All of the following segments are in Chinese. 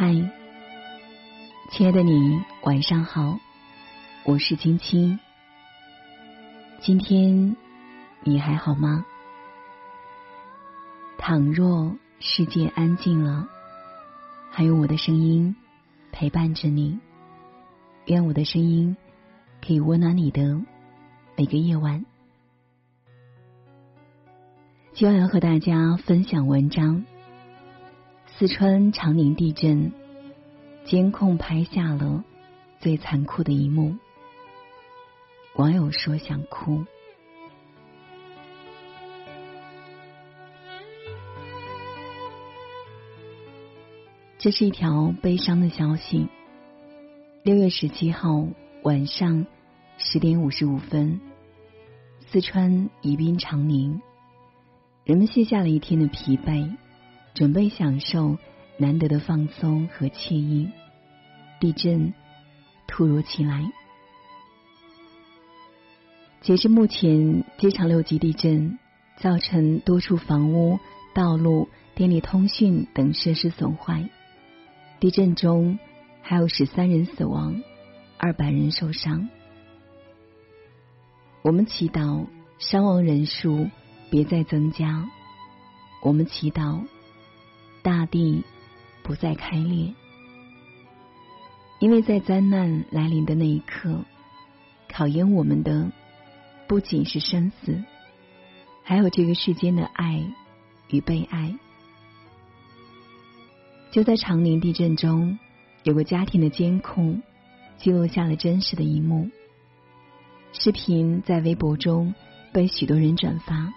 嗨，亲爱的你，晚上好，我是青青。今天你还好吗？倘若世界安静了，还有我的声音陪伴着你，愿我的声音可以温暖你的每个夜晚。今晚要和大家分享文章。四川长宁地震，监控拍下了最残酷的一幕。网友说想哭。这是一条悲伤的消息。六月十七号晚上十点五十五分，四川宜宾长宁，人们卸下了一天的疲惫。准备享受难得的放松和惬意，地震突如其来。截至目前，机场六级地震造成多处房屋、道路、电力通讯等设施损坏。地震中还有十三人死亡，二百人受伤。我们祈祷伤亡人数别再增加。我们祈祷。大地不再开裂，因为在灾难来临的那一刻，考验我们的不仅是生死，还有这个世间的爱与被爱。就在长宁地震中，有个家庭的监控记录下了真实的一幕。视频在微博中被许多人转发。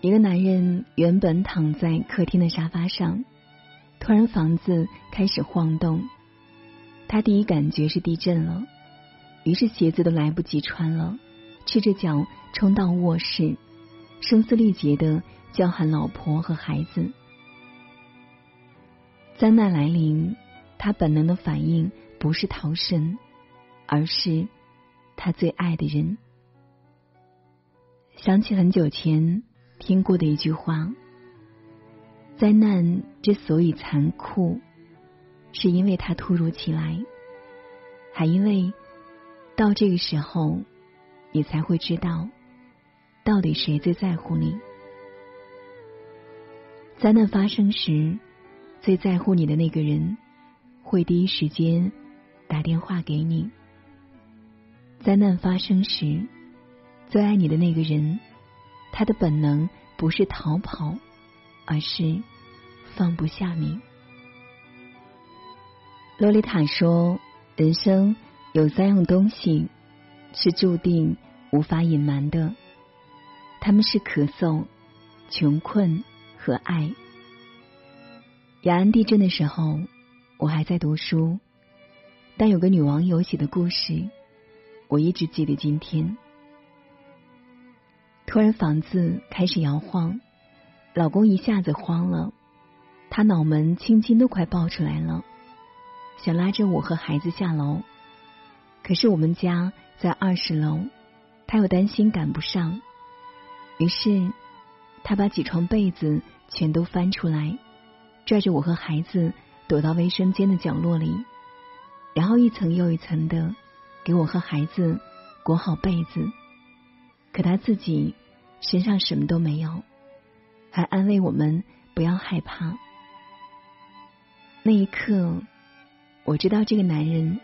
一个男人原本躺在客厅的沙发上，突然房子开始晃动，他第一感觉是地震了，于是鞋子都来不及穿了，赤着脚冲到卧室，声嘶力竭的叫喊老婆和孩子。灾难来临，他本能的反应不是逃生，而是他最爱的人。想起很久前。听过的一句话：灾难之所以残酷，是因为它突如其来，还因为到这个时候，你才会知道到底谁最在乎你。灾难发生时，最在乎你的那个人会第一时间打电话给你；灾难发生时，最爱你的那个人。他的本能不是逃跑，而是放不下你。洛丽塔说：“人生有三样东西是注定无法隐瞒的，他们是咳嗽、穷困和爱。”雅安地震的时候，我还在读书，但有个女网友写的故事，我一直记得今天。突然，房子开始摇晃，老公一下子慌了，他脑门青筋都快爆出来了，想拉着我和孩子下楼，可是我们家在二十楼，他又担心赶不上，于是他把几床被子全都翻出来，拽着我和孩子躲到卫生间的角落里，然后一层又一层的给我和孩子裹好被子。可他自己身上什么都没有，还安慰我们不要害怕。那一刻，我知道这个男人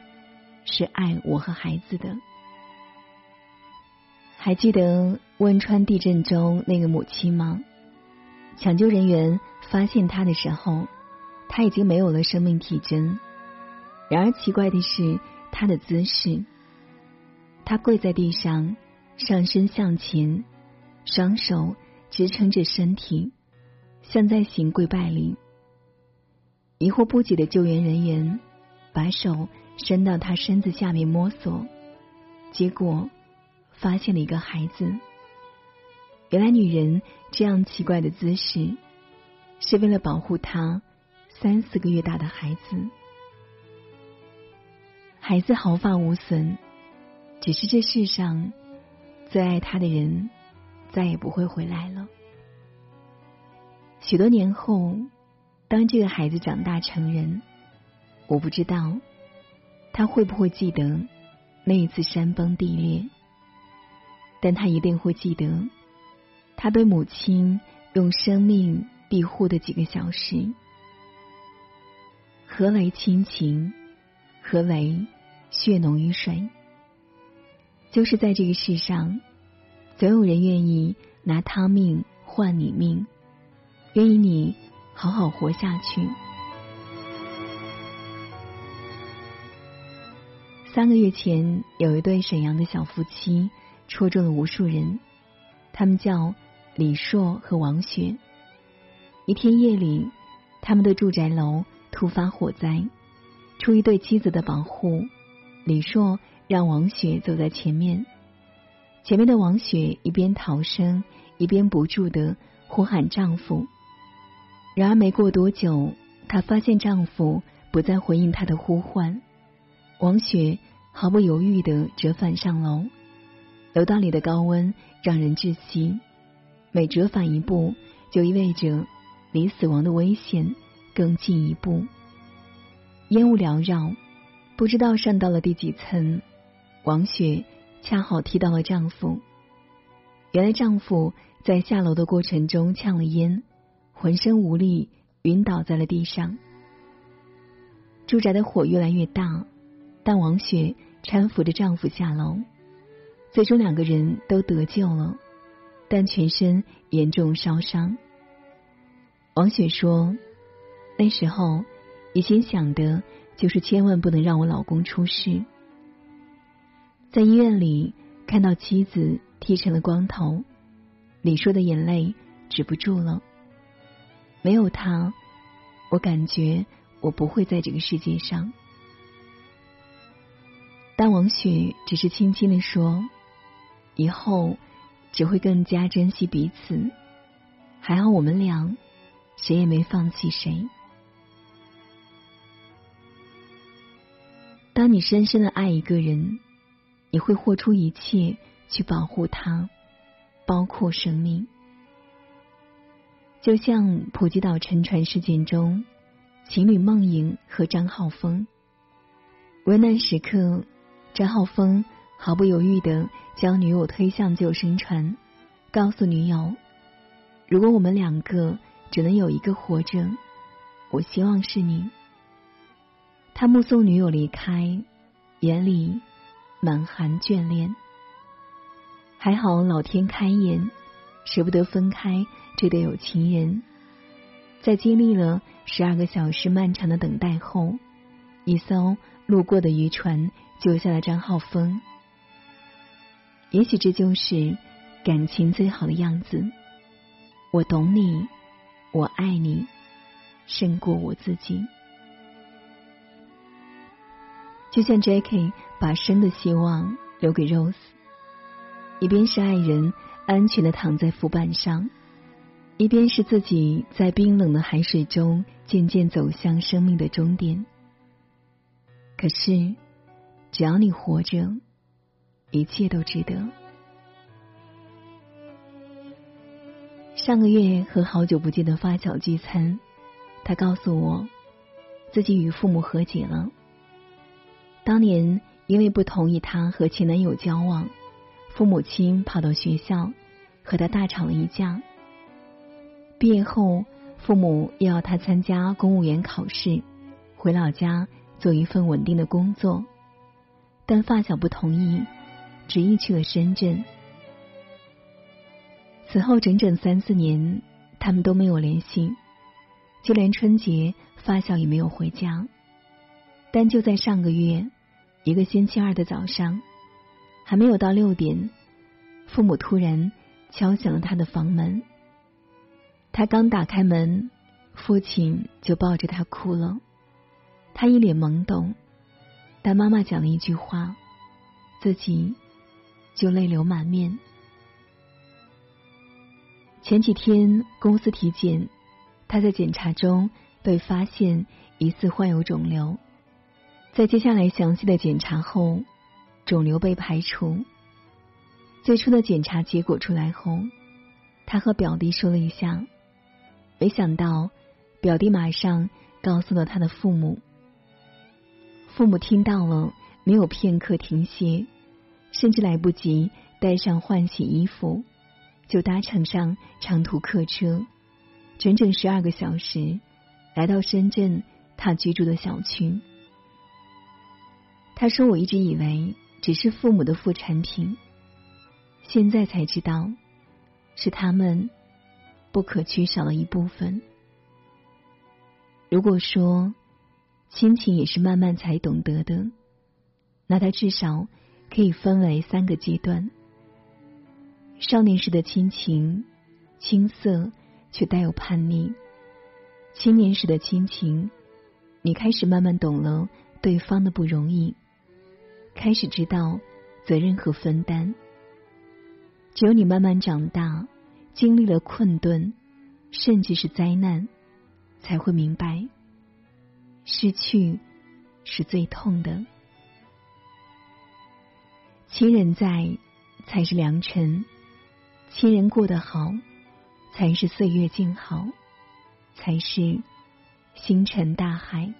是爱我和孩子的。还记得汶川地震中那个母亲吗？抢救人员发现他的时候，他已经没有了生命体征。然而奇怪的是，他的姿势，他跪在地上。上身向前，双手支撑着身体，像在行跪拜礼。疑惑不解的救援人员把手伸到他身子下面摸索，结果发现了一个孩子。原来女人这样奇怪的姿势，是为了保护她三四个月大的孩子。孩子毫发无损，只是这世上。最爱他的人再也不会回来了。许多年后，当这个孩子长大成人，我不知道他会不会记得那一次山崩地裂，但他一定会记得他被母亲用生命庇护的几个小时。何为亲情？何为血浓于水？就是在这个世上，总有人愿意拿他命换你命，愿意你好好活下去。三个月前，有一对沈阳的小夫妻戳中了无数人，他们叫李硕和王雪。一天夜里，他们的住宅楼突发火灾，出于对妻子的保护，李硕。让王雪走在前面，前面的王雪一边逃生，一边不住的呼喊丈夫。然而没过多久，她发现丈夫不再回应她的呼唤。王雪毫不犹豫的折返上楼，楼道里的高温让人窒息，每折返一步，就意味着离死亡的危险更进一步。烟雾缭绕，不知道上到了第几层。王雪恰好踢到了丈夫。原来丈夫在下楼的过程中呛了烟，浑身无力，晕倒在了地上。住宅的火越来越大，但王雪搀扶着丈夫下楼，最终两个人都得救了，但全身严重烧伤。王雪说：“那时候一心想的就是千万不能让我老公出事。”在医院里看到妻子剃成了光头，李硕的眼泪止不住了。没有他，我感觉我不会在这个世界上。但王雪只是轻轻的说：“以后只会更加珍惜彼此。”还好我们俩谁也没放弃谁。当你深深的爱一个人。你会豁出一切去保护他，包括生命。就像普吉岛沉船事件中，情侣梦莹和张浩峰，危难时刻，张浩峰毫不犹豫的将女友推向救生船，告诉女友：“如果我们两个只能有一个活着，我希望是你。”他目送女友离开，眼里。满含眷恋，还好老天开眼，舍不得分开这对有情人。在经历了十二个小时漫长的等待后，一艘路过的渔船救下了张浩峰。也许这就是感情最好的样子。我懂你，我爱你，胜过我自己。就像 Jackie 把生的希望留给 Rose，一边是爱人安全的躺在浮板上，一边是自己在冰冷的海水中渐渐走向生命的终点。可是，只要你活着，一切都值得。上个月和好久不见的发小聚餐，他告诉我，自己与父母和解了。当年因为不同意他和前男友交往，父母亲跑到学校和他大吵了一架。毕业后，父母要他参加公务员考试，回老家做一份稳定的工作，但发小不同意，执意去了深圳。此后整整三四年，他们都没有联系，就连春节发小也没有回家。但就在上个月。一个星期二的早上，还没有到六点，父母突然敲响了他的房门。他刚打开门，父亲就抱着他哭了。他一脸懵懂，但妈妈讲了一句话，自己就泪流满面。前几天公司体检，他在检查中被发现疑似患有肿瘤。在接下来详细的检查后，肿瘤被排除。最初的检查结果出来后，他和表弟说了一下，没想到表弟马上告诉了他的父母。父母听到了，没有片刻停歇，甚至来不及带上换洗衣服，就搭乘上长途客车，整整十二个小时，来到深圳他居住的小区。他说：“我一直以为只是父母的副产品，现在才知道，是他们不可缺少的一部分。”如果说亲情也是慢慢才懂得的，那它至少可以分为三个阶段：少年时的亲情，青涩却带有叛逆；青年时的亲情，你开始慢慢懂了对方的不容易，开始知道责任和分担。只有你慢慢长大，经历了困顿，甚至是灾难。才会明白，失去是最痛的。亲人在，才是良辰；亲人过得好，才是岁月静好，才是星辰大海。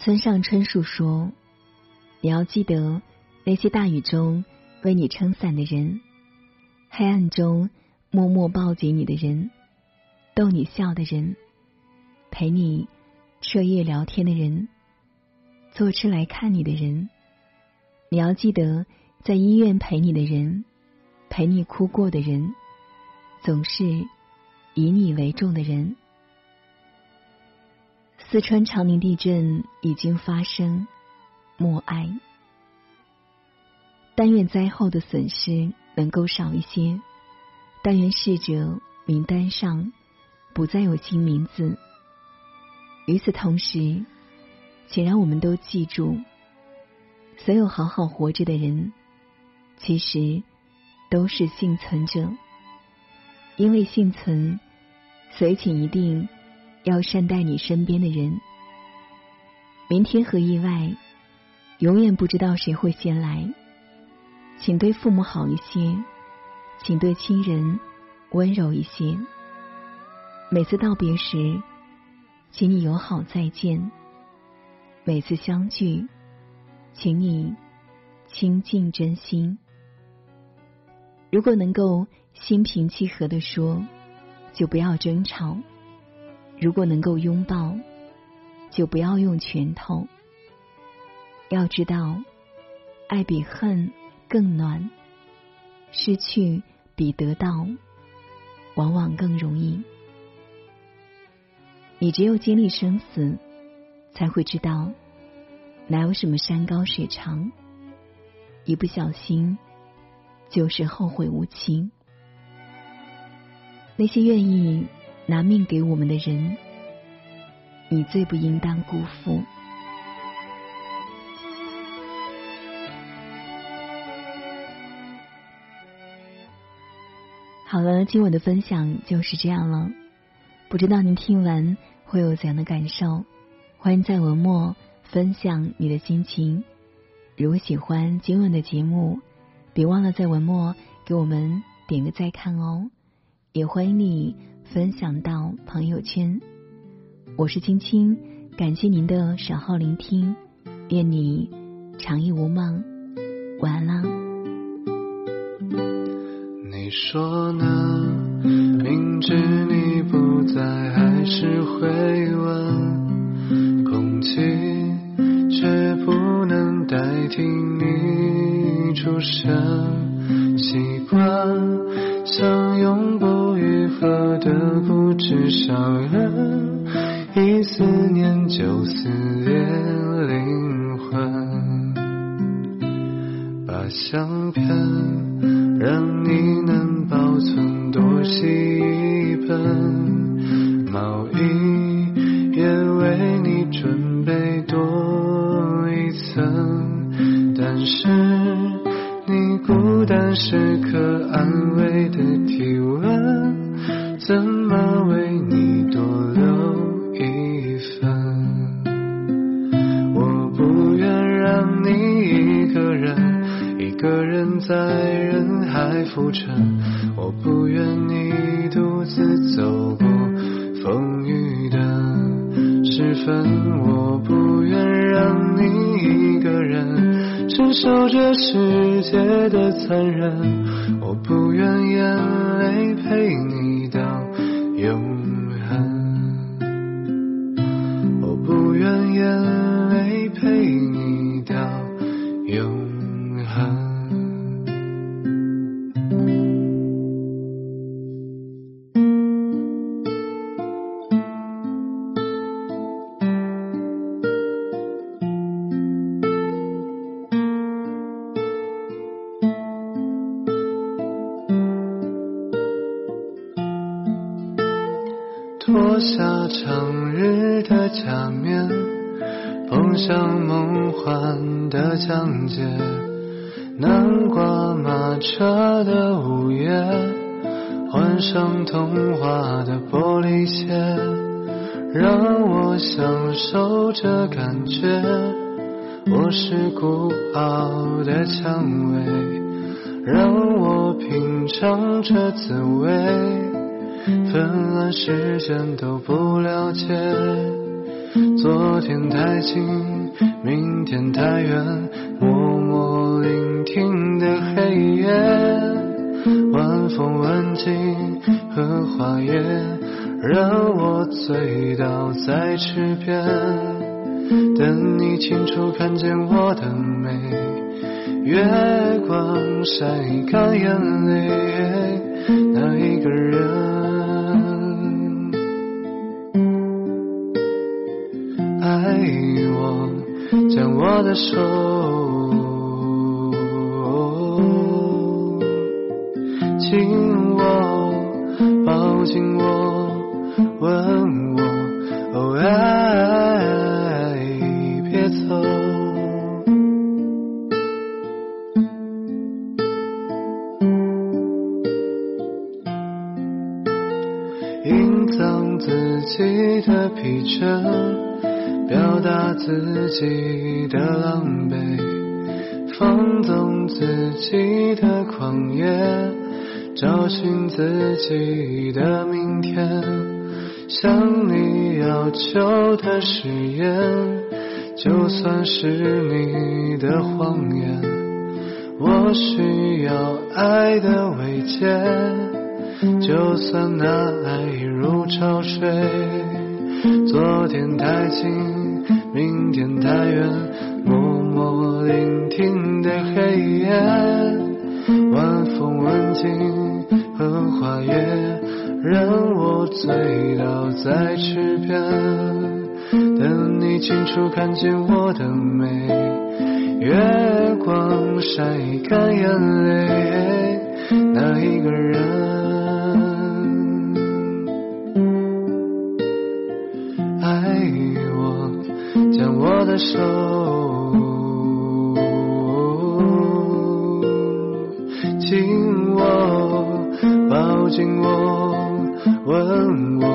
村上春树说：“你要记得那些大雨中为你撑伞的人，黑暗中默默抱紧你的人。”逗你笑的人，陪你彻夜聊天的人，坐车来看你的人，你要记得在医院陪你的人，陪你哭过的人，总是以你为重的人。四川长宁地震已经发生，默哀。但愿灾后的损失能够少一些，但愿逝者名单上。不再有新名字。与此同时，请让我们都记住，所有好好活着的人，其实都是幸存者。因为幸存，所以请一定要善待你身边的人。明天和意外，永远不知道谁会先来。请对父母好一些，请对亲人温柔一些。每次道别时，请你友好再见；每次相聚，请你倾尽真心。如果能够心平气和的说，就不要争吵；如果能够拥抱，就不要用拳头。要知道，爱比恨更暖，失去比得到往往更容易。你只有经历生死，才会知道哪有什么山高水长。一不小心，就是后会无期。那些愿意拿命给我们的人，你最不应当辜负。好了，今晚的分享就是这样了。不知道您听完会有怎样的感受？欢迎在文末分享你的心情。如果喜欢今晚的节目，别忘了在文末给我们点个再看哦。也欢迎你分享到朋友圈。我是青青，感谢您的守候聆听，愿你长夜无梦，晚安啦。你说呢？明知你不在，还是会问。空气却不能代替你出声。习惯像永不愈合的固执伤人，一思念就撕裂灵魂。把相片让你能保存多洗一本。毛衣也为你时刻安慰的体温，怎么为你多留一份？我不愿让你一个人，一个人在。人海浮沉，我不愿你独自走过风雨的时分，我不愿让你一个人承受这世界的残忍，我不愿眼泪陪你到永恒，我不愿眼泪陪你到永恒。上童话的玻璃鞋，让我享受这感觉。我是孤傲的蔷薇，让我品尝这滋味。纷乱时间都不了解，昨天太近，明天太远，默默聆听的黑夜，晚风吻尽荷花叶，让我醉倒在池边，等你清楚看见我的美，月光晒干眼泪，那一个人。爱我，将我的手藏自己的疲倦。表达自己的狼狈，放纵自己的狂野，找寻自己的明天。向你要求的誓言，就算是你的谎言。我需要爱的慰藉，就算那爱如潮水。昨天太近，明天太远，默默聆听的黑夜，晚风吻尽荷花叶，让我醉倒在池边，等你清楚看见我的美，月光晒干眼泪，那一个人。手。紧握，抱紧我，吻我，